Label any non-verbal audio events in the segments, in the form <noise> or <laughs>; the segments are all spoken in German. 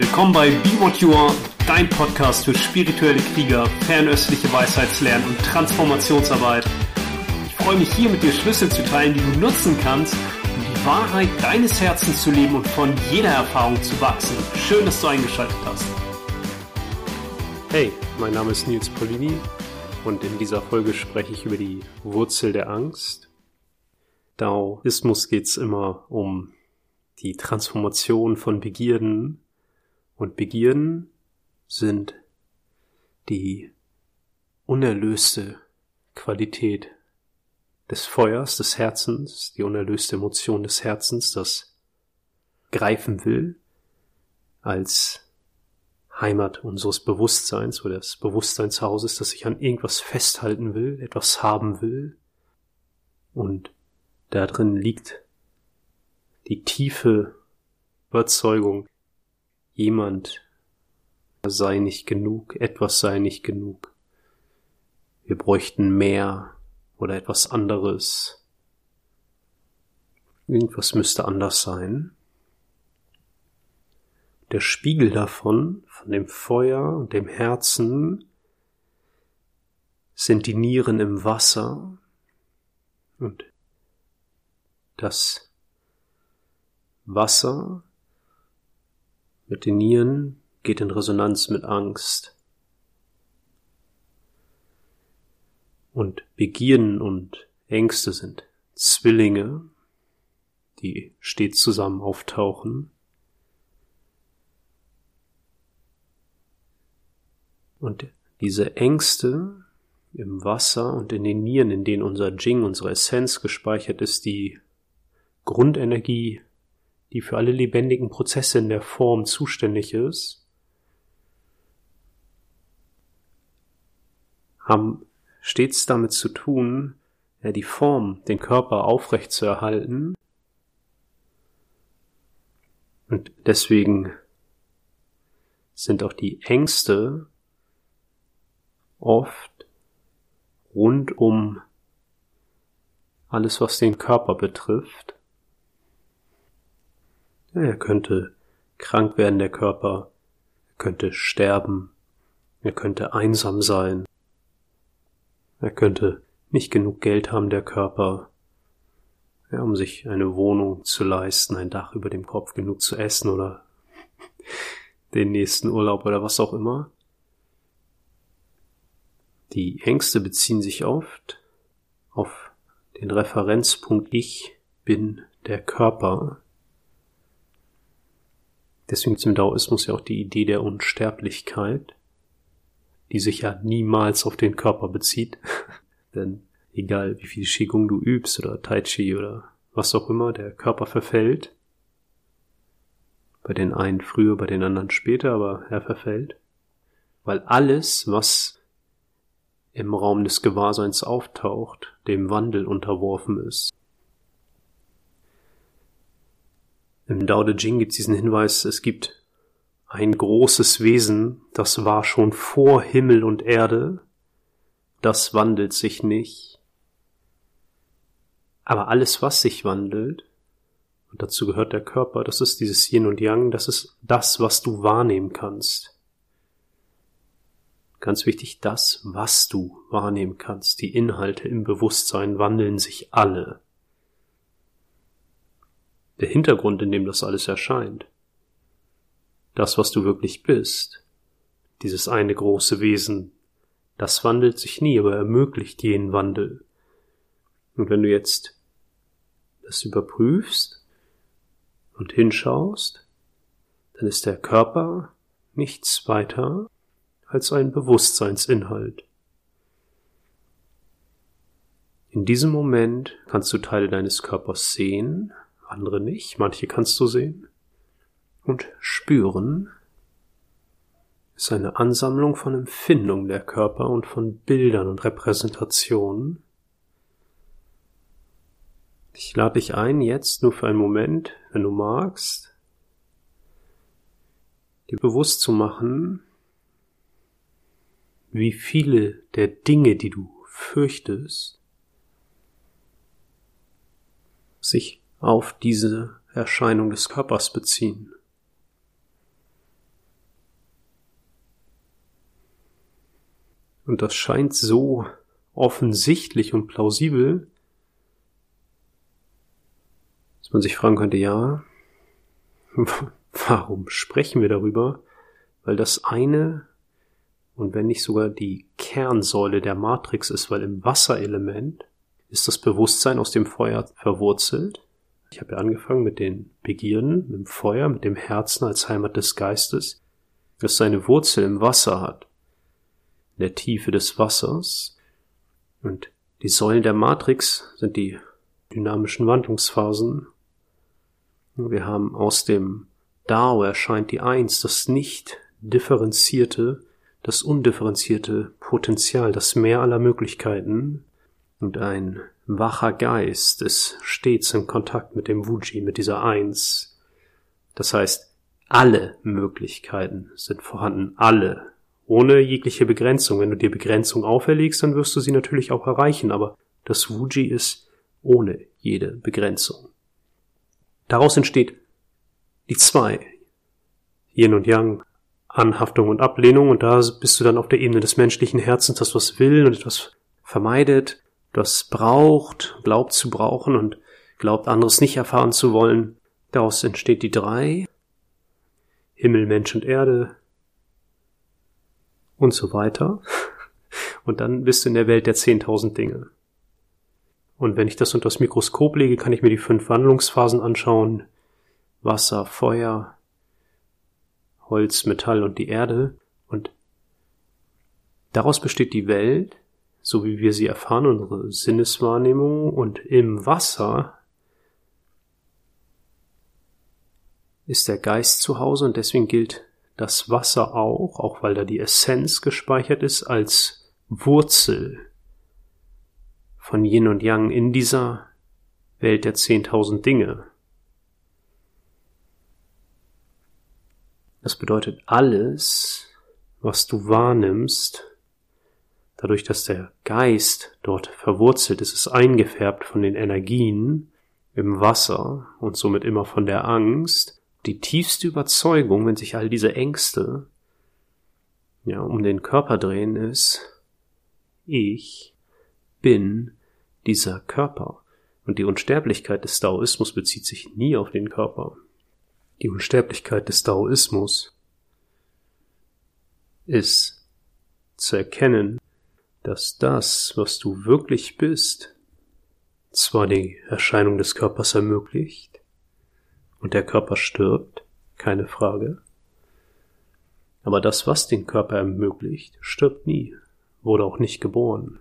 Willkommen bei Be What You Are, dein Podcast für spirituelle Krieger, fernöstliche Weisheitslernen und Transformationsarbeit. Ich freue mich hier mit dir Schlüssel zu teilen, die du nutzen kannst, um die Wahrheit deines Herzens zu leben und von jeder Erfahrung zu wachsen. Schön, dass du eingeschaltet hast. Hey, mein Name ist Nils Polini und in dieser Folge spreche ich über die Wurzel der Angst. Daoismus geht es immer um die Transformation von Begierden und Begierden sind die unerlöste Qualität des Feuers des Herzens, die unerlöste Emotion des Herzens, das greifen will als Heimat unseres Bewusstseins oder des Bewusstseinshauses, das sich an irgendwas festhalten will, etwas haben will. Und da drin liegt die tiefe Überzeugung, jemand sei nicht genug, etwas sei nicht genug. Wir bräuchten mehr oder etwas anderes. Irgendwas müsste anders sein. Der Spiegel davon, von dem Feuer und dem Herzen, sind die Nieren im Wasser und das Wasser mit den Nieren geht in Resonanz mit Angst. Und Begierden und Ängste sind Zwillinge, die stets zusammen auftauchen. Und diese Ängste im Wasser und in den Nieren, in denen unser Jing, unsere Essenz gespeichert ist, die Grundenergie die für alle lebendigen Prozesse in der Form zuständig ist, haben stets damit zu tun, die Form, den Körper aufrecht zu erhalten. Und deswegen sind auch die Ängste oft rund um alles, was den Körper betrifft, er könnte krank werden, der Körper, er könnte sterben, er könnte einsam sein, er könnte nicht genug Geld haben, der Körper, ja, um sich eine Wohnung zu leisten, ein Dach über dem Kopf, genug zu essen oder <laughs> den nächsten Urlaub oder was auch immer. Die Ängste beziehen sich oft auf den Referenzpunkt Ich bin der Körper, Deswegen ist im Daoismus ja auch die Idee der Unsterblichkeit, die sich ja niemals auf den Körper bezieht. <laughs> Denn egal wie viel Qigong du übst oder Tai Chi oder was auch immer, der Körper verfällt. Bei den einen früher, bei den anderen später, aber er verfällt. Weil alles, was im Raum des Gewahrseins auftaucht, dem Wandel unterworfen ist. Im Dao De Jing gibt es diesen Hinweis, es gibt ein großes Wesen, das war schon vor Himmel und Erde, das wandelt sich nicht. Aber alles, was sich wandelt, und dazu gehört der Körper, das ist dieses Yin und Yang, das ist das, was du wahrnehmen kannst. Ganz wichtig, das, was du wahrnehmen kannst. Die Inhalte im Bewusstsein wandeln sich alle der Hintergrund, in dem das alles erscheint. Das, was du wirklich bist, dieses eine große Wesen, das wandelt sich nie, aber ermöglicht jenen Wandel. Und wenn du jetzt das überprüfst und hinschaust, dann ist der Körper nichts weiter als ein Bewusstseinsinhalt. In diesem Moment kannst du Teile deines Körpers sehen, andere nicht, manche kannst du sehen. Und spüren ist eine Ansammlung von Empfindungen der Körper und von Bildern und Repräsentationen. Ich lade dich ein, jetzt nur für einen Moment, wenn du magst, dir bewusst zu machen, wie viele der Dinge, die du fürchtest, sich auf diese Erscheinung des Körpers beziehen. Und das scheint so offensichtlich und plausibel, dass man sich fragen könnte, ja, <laughs> warum sprechen wir darüber? Weil das eine und wenn nicht sogar die Kernsäule der Matrix ist, weil im Wasserelement ist das Bewusstsein aus dem Feuer verwurzelt ich habe ja angefangen mit den Begierden, mit dem Feuer, mit dem Herzen als Heimat des Geistes, das seine Wurzel im Wasser hat, in der Tiefe des Wassers. Und die Säulen der Matrix sind die dynamischen Wandlungsphasen. Wir haben aus dem Dao erscheint die Eins, das nicht differenzierte, das undifferenzierte Potenzial, das Meer aller Möglichkeiten und ein wacher Geist ist stets in Kontakt mit dem Wuji, mit dieser Eins. Das heißt, alle Möglichkeiten sind vorhanden, alle, ohne jegliche Begrenzung. Wenn du dir Begrenzung auferlegst, dann wirst du sie natürlich auch erreichen, aber das Wuji ist ohne jede Begrenzung. Daraus entsteht die zwei, Yin und Yang, Anhaftung und Ablehnung und da bist du dann auf der Ebene des menschlichen Herzens, das was will und etwas vermeidet, das braucht, glaubt zu brauchen und glaubt anderes nicht erfahren zu wollen. Daraus entsteht die drei, Himmel, Mensch und Erde und so weiter. <laughs> Und dann bist du in der Welt der zehntausend Dinge. Und wenn ich das unter das Mikroskop lege, kann ich mir die fünf Wandlungsphasen anschauen. Wasser, Feuer, Holz, Metall und die Erde. Und daraus besteht die Welt, so wie wir sie erfahren, unsere Sinneswahrnehmung. Und im Wasser ist der Geist zu Hause und deswegen gilt das Wasser auch, auch weil da die Essenz gespeichert ist, als Wurzel von Yin und Yang in dieser Welt der zehntausend Dinge. Das bedeutet alles, was du wahrnimmst, dadurch, dass der Geist dort verwurzelt ist, ist eingefärbt von den Energien im Wasser und somit immer von der Angst. Die tiefste Überzeugung, wenn sich all diese Ängste ja um den Körper drehen, ist, ich bin dieser Körper. Und die Unsterblichkeit des Daoismus bezieht sich nie auf den Körper die Unsterblichkeit des Daoismus ist zu erkennen, dass das, was du wirklich bist, zwar die Erscheinung des Körpers ermöglicht und der Körper stirbt, keine Frage, aber das, was den Körper ermöglicht, stirbt nie, wurde auch nicht geboren,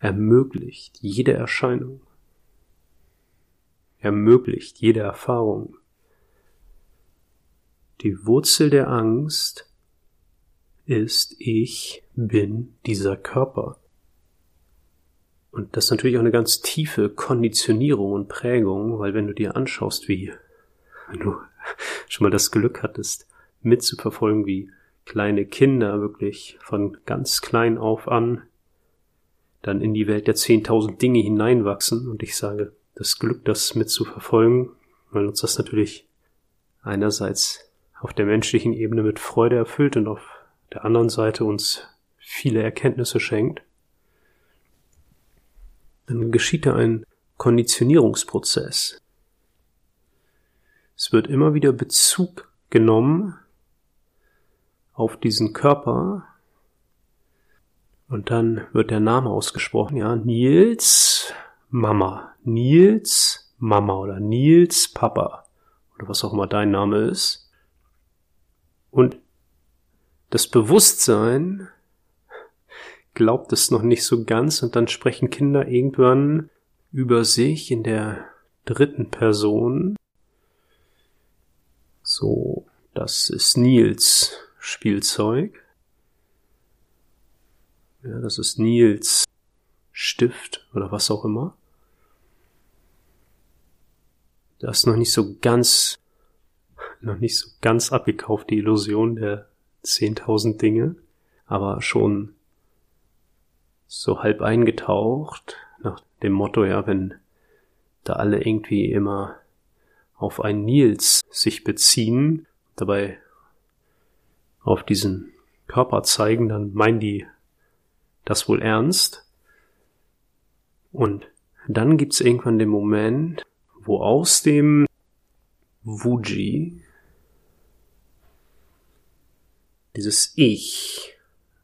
ermöglicht jede Erscheinung ermöglicht jede Erfahrung. Die Wurzel der Angst ist, ich bin dieser Körper. Und das ist natürlich auch eine ganz tiefe Konditionierung und Prägung, weil wenn du dir anschaust, wie, wenn du <laughs> schon mal das Glück hattest, mitzuverfolgen, wie kleine Kinder wirklich von ganz klein auf an dann in die Welt der zehntausend Dinge hineinwachsen. Und ich sage, das Glück, das mitzuverfolgen, weil uns das natürlich einerseits auf der menschlichen Ebene mit Freude erfüllt und auf der anderen Seite uns viele Erkenntnisse schenkt, dann geschieht da ein Konditionierungsprozess. Es wird immer wieder Bezug genommen auf diesen Körper und dann wird der Name ausgesprochen, ja, Nils Mama, Nils Mama oder Nils Papa oder was auch immer dein Name ist. Und das Bewusstsein glaubt es noch nicht so ganz und dann sprechen Kinder irgendwann über sich in der dritten Person. So, das ist Nils Spielzeug. Ja, das ist Nils Stift oder was auch immer. Das ist noch nicht so ganz, noch nicht so ganz abgekauft, die Illusion der 10.000 Dinge, aber schon so halb eingetaucht, nach dem Motto, ja, wenn da alle irgendwie immer auf einen Nils sich beziehen, dabei auf diesen Körper zeigen, dann meinen die das wohl ernst. Und dann gibt's irgendwann den Moment, wo aus dem Wuji dieses Ich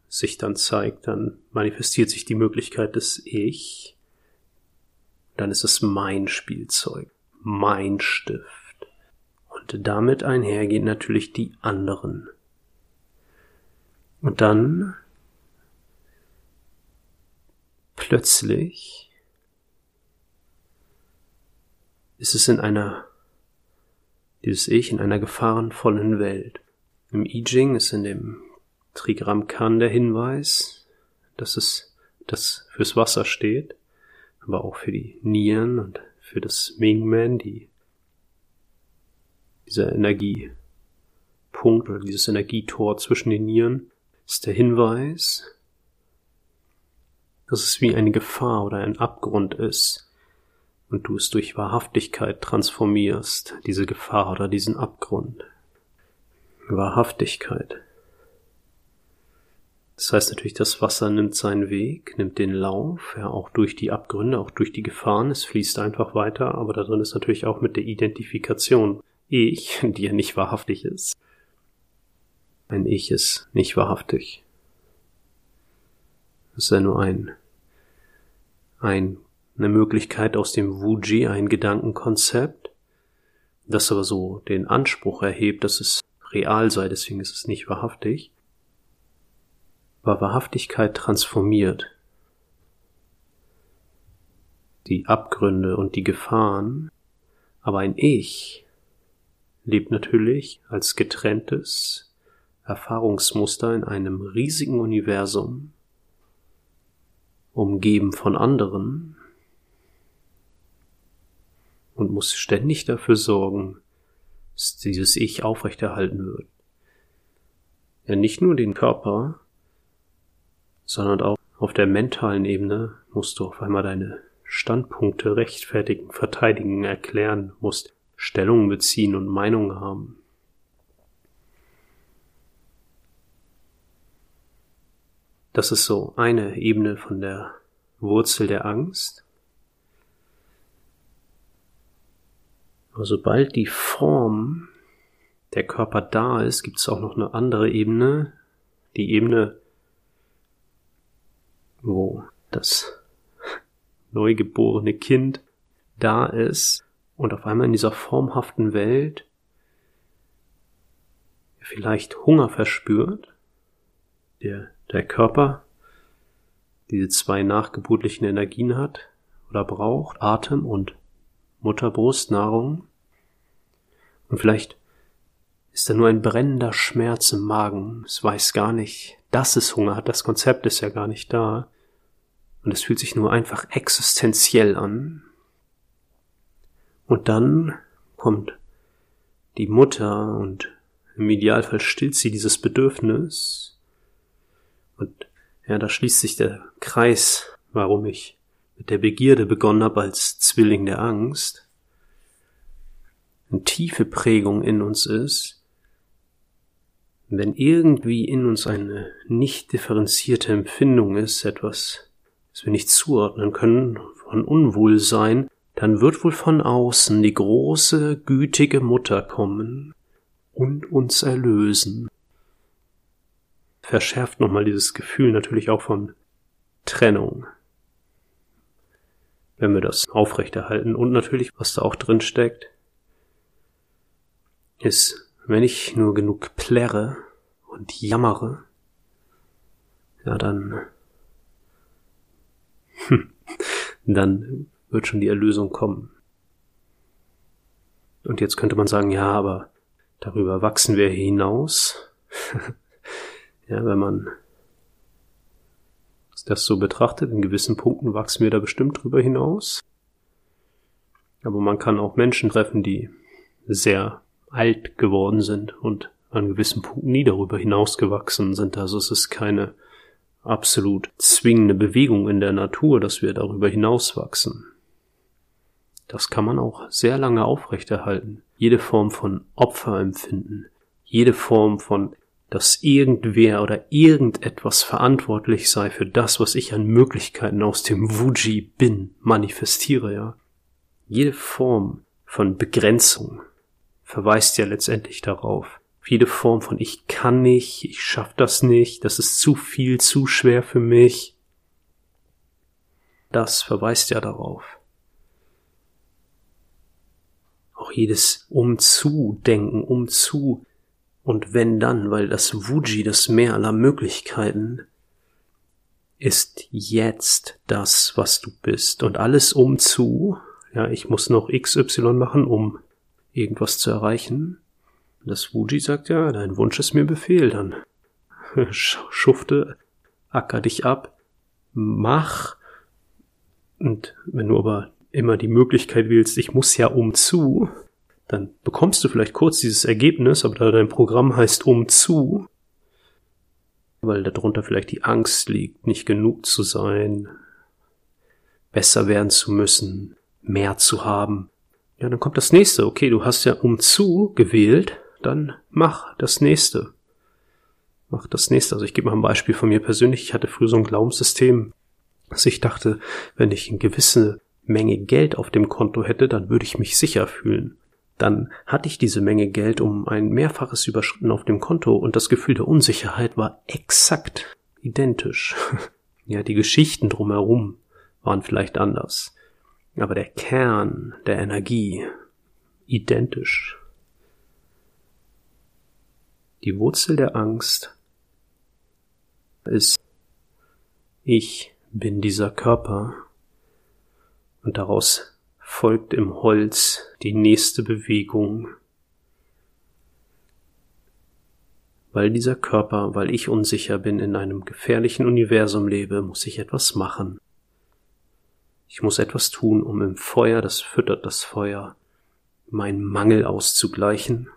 sich dann zeigt, dann manifestiert sich die Möglichkeit des Ich, dann ist es mein Spielzeug, mein Stift. Und damit einhergehen natürlich die anderen. Und dann plötzlich ist es in einer, dieses Ich in einer gefahrenvollen Welt. Im I Ching ist in dem Trigramm Kan der Hinweis, dass es das fürs Wasser steht, aber auch für die Nieren und für das Mingmen, die dieser Energiepunkt oder dieses Energietor zwischen den Nieren ist der Hinweis, dass es wie eine Gefahr oder ein Abgrund ist und du es durch Wahrhaftigkeit transformierst, diese Gefahr oder diesen Abgrund. Wahrhaftigkeit. Das heißt natürlich, das Wasser nimmt seinen Weg, nimmt den Lauf, ja, auch durch die Abgründe, auch durch die Gefahren, es fließt einfach weiter, aber da drin ist natürlich auch mit der Identifikation Ich, <laughs> die ja nicht wahrhaftig ist. Ein Ich ist nicht wahrhaftig. Es ist ja nur ein, ein, eine Möglichkeit aus dem Wuji, ein Gedankenkonzept, das aber so den Anspruch erhebt, dass es real sei, deswegen ist es nicht wahrhaftig, war Wahrhaftigkeit transformiert. Die Abgründe und die Gefahren, aber ein Ich lebt natürlich als getrenntes Erfahrungsmuster in einem riesigen Universum, umgeben von anderen und muss ständig dafür sorgen, dieses Ich aufrechterhalten wird. Ja, nicht nur den Körper, sondern auch auf der mentalen Ebene musst du auf einmal deine Standpunkte rechtfertigen, verteidigen, erklären, musst Stellung beziehen und Meinung haben. Das ist so eine Ebene von der Wurzel der Angst. Aber sobald die Form der Körper da ist, gibt es auch noch eine andere Ebene, die Ebene, wo das <laughs> neugeborene Kind da ist und auf einmal in dieser formhaften Welt vielleicht Hunger verspürt, der, der Körper diese zwei nachgeburtlichen Energien hat oder braucht, Atem und Mutterbrust, Nahrung. Und vielleicht ist da nur ein brennender Schmerz im Magen. Es weiß gar nicht, dass es Hunger hat. Das Konzept ist ja gar nicht da. Und es fühlt sich nur einfach existenziell an. Und dann kommt die Mutter und im Idealfall stillt sie dieses Bedürfnis. Und ja, da schließt sich der Kreis, warum ich mit der Begierde begonnen habe als Zwilling der Angst, eine tiefe Prägung in uns ist, wenn irgendwie in uns eine nicht differenzierte Empfindung ist, etwas, das wir nicht zuordnen können, von Unwohlsein, dann wird wohl von außen die große, gütige Mutter kommen und uns erlösen. Verschärft nochmal dieses Gefühl natürlich auch von Trennung wenn wir das aufrechterhalten. Und natürlich, was da auch drin steckt, ist, wenn ich nur genug plärre und jammere, ja, dann, dann wird schon die Erlösung kommen. Und jetzt könnte man sagen, ja, aber darüber wachsen wir hinaus. <laughs> ja, wenn man das so betrachtet. In gewissen Punkten wachsen wir da bestimmt drüber hinaus. Aber man kann auch Menschen treffen, die sehr alt geworden sind und an gewissen Punkten nie darüber hinausgewachsen sind. Also es ist keine absolut zwingende Bewegung in der Natur, dass wir darüber hinauswachsen. Das kann man auch sehr lange aufrechterhalten. Jede Form von Opferempfinden, jede Form von dass irgendwer oder irgendetwas verantwortlich sei für das, was ich an Möglichkeiten aus dem Wuji bin, manifestiere, ja. Jede Form von Begrenzung verweist ja letztendlich darauf. Jede Form von ich kann nicht, ich schaff das nicht, das ist zu viel, zu schwer für mich. Das verweist ja darauf. Auch jedes Umzu-Denken, Umzu und wenn dann, weil das Wuji, das Meer aller Möglichkeiten, ist jetzt das, was du bist. Und alles umzu, ja, ich muss noch XY machen, um irgendwas zu erreichen. Das Wuji sagt ja, dein Wunsch ist mir Befehl, dann <laughs> schufte, acker dich ab, mach. Und wenn du aber immer die Möglichkeit wählst, ich muss ja umzu, dann bekommst du vielleicht kurz dieses Ergebnis, aber da dein Programm heißt um zu, weil darunter vielleicht die Angst liegt, nicht genug zu sein, besser werden zu müssen, mehr zu haben. Ja, dann kommt das nächste. Okay, du hast ja um zu gewählt, dann mach das nächste. Mach das nächste. Also ich gebe mal ein Beispiel von mir persönlich. Ich hatte früher so ein Glaubenssystem, dass ich dachte, wenn ich eine gewisse Menge Geld auf dem Konto hätte, dann würde ich mich sicher fühlen dann hatte ich diese Menge Geld um ein Mehrfaches überschritten auf dem Konto und das Gefühl der Unsicherheit war exakt identisch. <laughs> ja, die Geschichten drumherum waren vielleicht anders, aber der Kern der Energie identisch. Die Wurzel der Angst ist, ich bin dieser Körper und daraus folgt im Holz die nächste Bewegung. Weil dieser Körper, weil ich unsicher bin, in einem gefährlichen Universum lebe, muss ich etwas machen. Ich muss etwas tun, um im Feuer, das füttert das Feuer, meinen Mangel auszugleichen.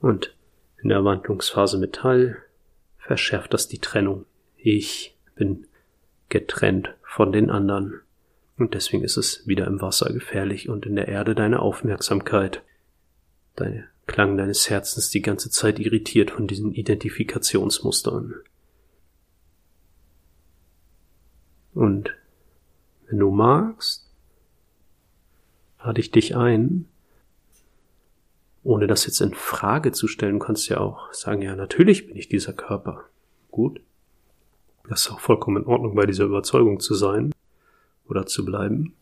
Und in der Wandlungsphase Metall verschärft das die Trennung. Ich bin getrennt von den anderen. Und deswegen ist es wieder im Wasser gefährlich und in der Erde deine Aufmerksamkeit, dein Klang deines Herzens die ganze Zeit irritiert von diesen Identifikationsmustern. Und wenn du magst, lade ich dich ein, ohne das jetzt in Frage zu stellen, kannst ja auch sagen, ja, natürlich bin ich dieser Körper. Gut. Das ist auch vollkommen in Ordnung, bei dieser Überzeugung zu sein oder zu bleiben.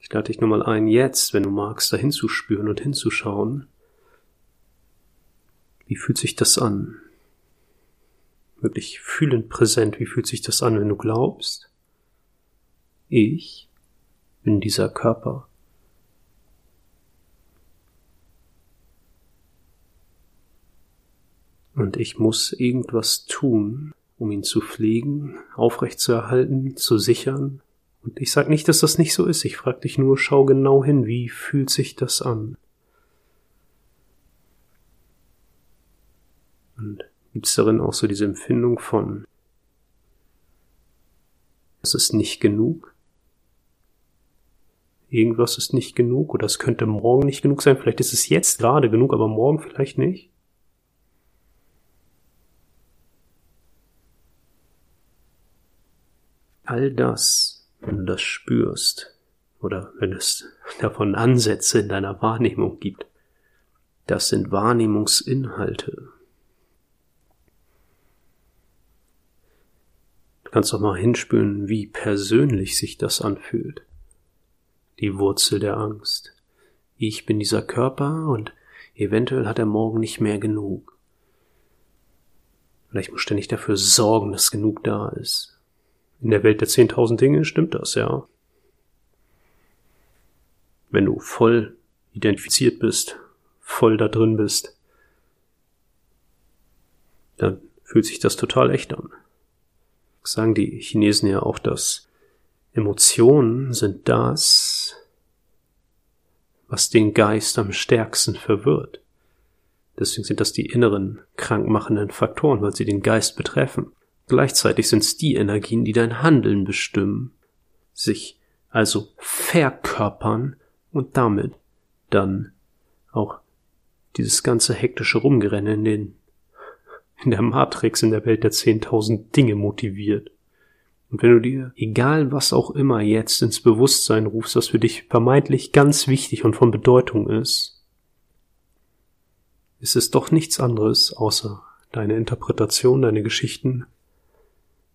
Ich lade dich nur mal ein, jetzt, wenn du magst, da hinzuspüren und hinzuschauen. Wie fühlt sich das an? Wirklich fühlend präsent, wie fühlt sich das an, wenn du glaubst? Ich bin dieser Körper. Und ich muss irgendwas tun, um ihn zu pflegen, aufrechtzuerhalten, zu sichern, und ich sage nicht, dass das nicht so ist. Ich frage dich nur, schau genau hin, wie fühlt sich das an? Und gibt es darin auch so diese Empfindung von, es ist nicht genug? Irgendwas ist nicht genug oder es könnte morgen nicht genug sein. Vielleicht ist es jetzt gerade genug, aber morgen vielleicht nicht. All das wenn du das spürst oder wenn es <laughs> davon Ansätze in deiner Wahrnehmung gibt. Das sind Wahrnehmungsinhalte. Du kannst doch mal hinspüren, wie persönlich sich das anfühlt. Die Wurzel der Angst. Ich bin dieser Körper und eventuell hat er morgen nicht mehr genug. Vielleicht muss ständig dafür sorgen, dass genug da ist. In der Welt der 10.000 Dinge stimmt das, ja. Wenn du voll identifiziert bist, voll da drin bist, dann fühlt sich das total echt an. sagen die Chinesen ja auch, dass Emotionen sind das, was den Geist am stärksten verwirrt. Deswegen sind das die inneren krankmachenden Faktoren, weil sie den Geist betreffen. Gleichzeitig sind es die Energien, die dein Handeln bestimmen, sich also verkörpern und damit dann auch dieses ganze hektische Rumgerenne in den, in der Matrix, in der Welt der 10.000 Dinge motiviert. Und wenn du dir, egal was auch immer, jetzt ins Bewusstsein rufst, was für dich vermeintlich ganz wichtig und von Bedeutung ist, ist es doch nichts anderes außer deine Interpretation, deine Geschichten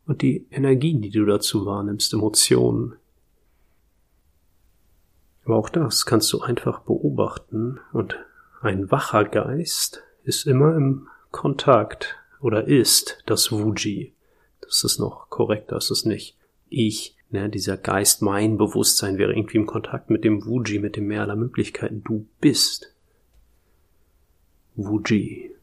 und die Energien, die du dazu wahrnimmst, Emotionen. Aber auch das kannst du einfach beobachten und ein wacher Geist ist immer im Kontakt oder ist das Wuji. Das ist noch korrekt, das ist nicht ich. Ne, dieser Geist, mein Bewusstsein wäre irgendwie im Kontakt mit dem Wuji, mit dem Meer aller Möglichkeiten. Du bist Wuji.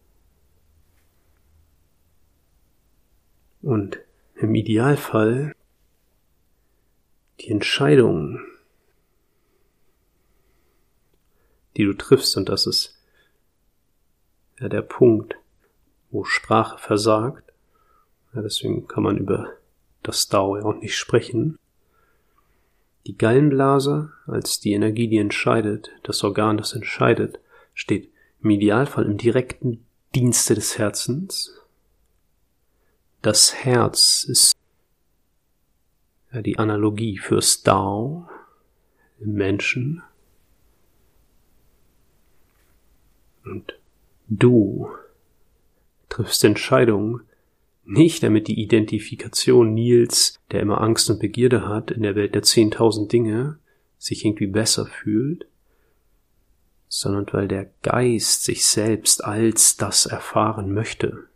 Und im Idealfall die Entscheidung, die du triffst, und das ist ja der Punkt, wo Sprache versagt. Ja, deswegen kann man über das Dao ja auch nicht sprechen. Die Gallenblase als die Energie, die entscheidet, das Organ, das entscheidet, steht im Idealfall im direkten Dienste des Herzens. Das Herz ist die Analogie fürs Dao im Menschen. Und du triffst Entscheidungen, nicht damit die Identifikation Nils, der immer Angst und Begierde hat, in der Welt der zehntausend Dinge, sich irgendwie besser fühlt, sondern weil der Geist sich selbst als das erfahren möchte.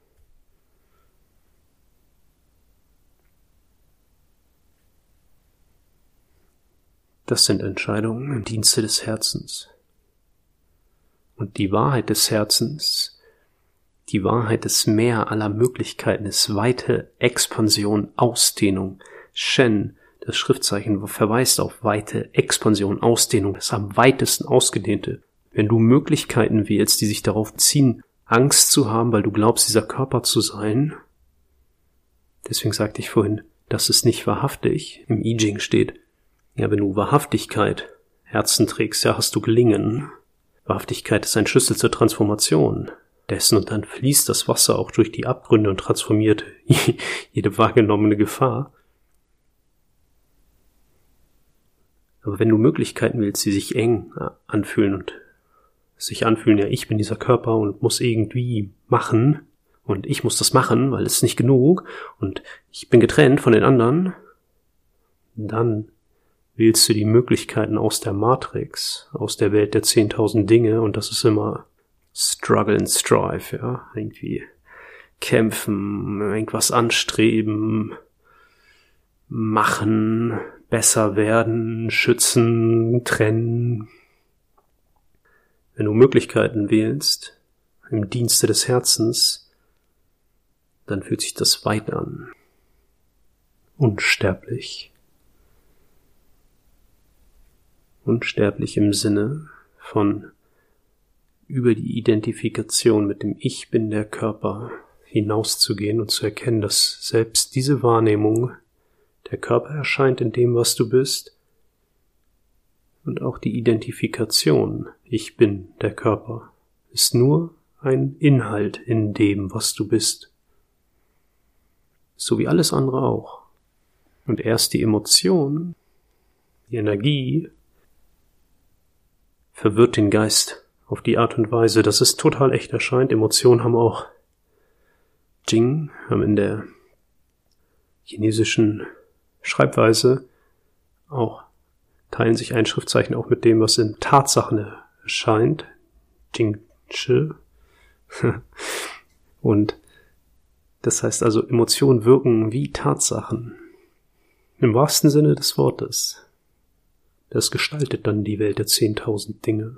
Das sind Entscheidungen im Dienste des Herzens. Und die Wahrheit des Herzens, die Wahrheit des Meer aller Möglichkeiten ist weite Expansion, Ausdehnung. Shen, das Schriftzeichen, verweist auf weite Expansion, Ausdehnung, das am weitesten ausgedehnte. Wenn du Möglichkeiten wählst, die sich darauf ziehen, Angst zu haben, weil du glaubst, dieser Körper zu sein, deswegen sagte ich vorhin, das ist nicht wahrhaftig, im I Ching steht, ja, wenn du Wahrhaftigkeit Herzen trägst, ja, hast du gelingen. Wahrhaftigkeit ist ein Schlüssel zur Transformation dessen und dann fließt das Wasser auch durch die Abgründe und transformiert <laughs> jede wahrgenommene Gefahr. Aber wenn du Möglichkeiten willst, die sich eng anfühlen und sich anfühlen, ja, ich bin dieser Körper und muss irgendwie machen und ich muss das machen, weil es ist nicht genug und ich bin getrennt von den anderen, dann wählst du die Möglichkeiten aus der Matrix, aus der Welt der 10.000 Dinge und das ist immer Struggle and Strive, ja, irgendwie kämpfen, irgendwas anstreben, machen, besser werden, schützen, trennen. Wenn du Möglichkeiten wählst, im Dienste des Herzens, dann fühlt sich das weit an. Unsterblich unsterblich im Sinne von über die Identifikation mit dem Ich bin der Körper hinauszugehen und zu erkennen, dass selbst diese Wahrnehmung, der Körper erscheint in dem, was du bist, und auch die Identifikation, ich bin der Körper, ist nur ein Inhalt in dem, was du bist. So wie alles andere auch. Und erst die Emotion, die Energie, verwirrt den Geist auf die Art und Weise, dass es total echt erscheint. Emotionen haben auch Jing, haben in der chinesischen Schreibweise auch teilen sich ein Schriftzeichen auch mit dem, was in Tatsachen erscheint. Jing Chi. <laughs> Und das heißt also, Emotionen wirken wie Tatsachen. Im wahrsten Sinne des Wortes. Das gestaltet dann die Welt der zehntausend Dinge.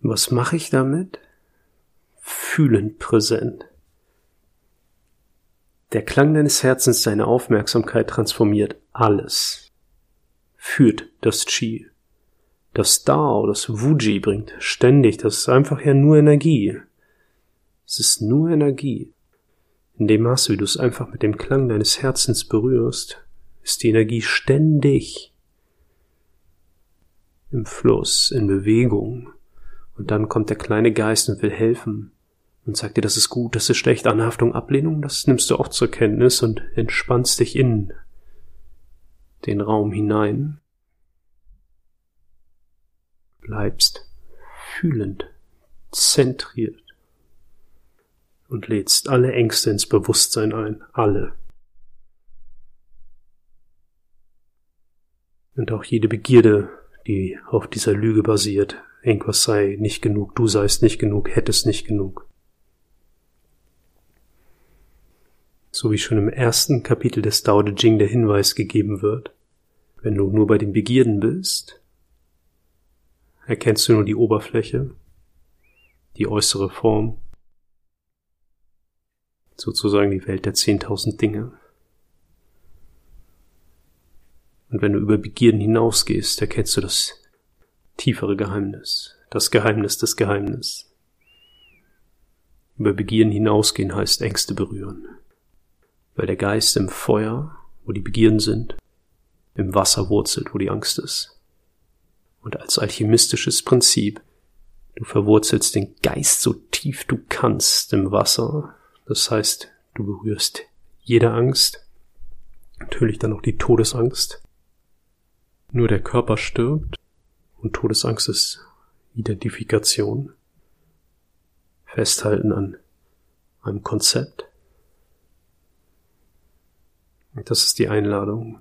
Was mache ich damit? Fühlend präsent. Der Klang deines Herzens, deine Aufmerksamkeit transformiert alles. Führt das Chi. Das Dao, das Wuji bringt ständig, das ist einfach ja nur Energie. Es ist nur Energie. In dem Maße, wie du es einfach mit dem Klang deines Herzens berührst, ist die Energie ständig im Fluss, in Bewegung. Und dann kommt der kleine Geist und will helfen und sagt dir, das ist gut, das ist schlecht, Anhaftung, Ablehnung, das nimmst du auch zur Kenntnis und entspannst dich in den Raum hinein. Bleibst fühlend, zentriert und lädst alle Ängste ins Bewusstsein ein, alle. Und auch jede Begierde, die auf dieser Lüge basiert, irgendwas sei nicht genug, du seist nicht genug, hättest nicht genug. So wie schon im ersten Kapitel des Tao Te Ching der Hinweis gegeben wird, wenn du nur bei den Begierden bist, erkennst du nur die Oberfläche, die äußere Form, sozusagen die Welt der zehntausend Dinge. Und wenn du über Begierden hinausgehst, erkennst du das tiefere Geheimnis, das Geheimnis des Geheimnisses. Über Begierden hinausgehen heißt Ängste berühren, weil der Geist im Feuer, wo die Begierden sind, im Wasser wurzelt, wo die Angst ist. Und als alchemistisches Prinzip, du verwurzelst den Geist so tief du kannst im Wasser, das heißt, du berührst jede Angst, natürlich dann auch die Todesangst. Nur der Körper stirbt und Todesangst ist Identifikation. Festhalten an einem Konzept. Das ist die Einladung.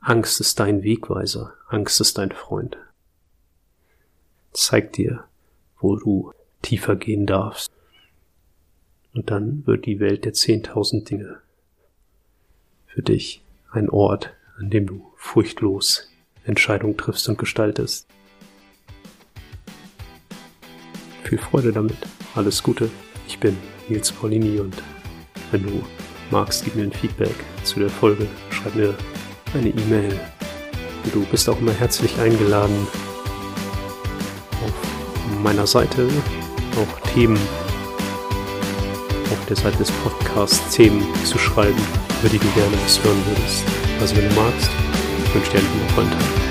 Angst ist dein Wegweiser. Angst ist dein Freund. Zeig dir, wo du tiefer gehen darfst. Und dann wird die Welt der zehntausend Dinge für dich ein Ort, an dem du furchtlos Entscheidungen triffst und gestaltest. Viel Freude damit. Alles Gute. Ich bin Nils Paulini und wenn du magst, gib mir ein Feedback zu der Folge. Schreib mir eine E-Mail. Du bist auch immer herzlich eingeladen, auf meiner Seite auch Themen Seite des Podcasts Themen zu schreiben, über die du gerne was hören würdest. Also wenn du magst, wünsche dir einen wundervollen Tag.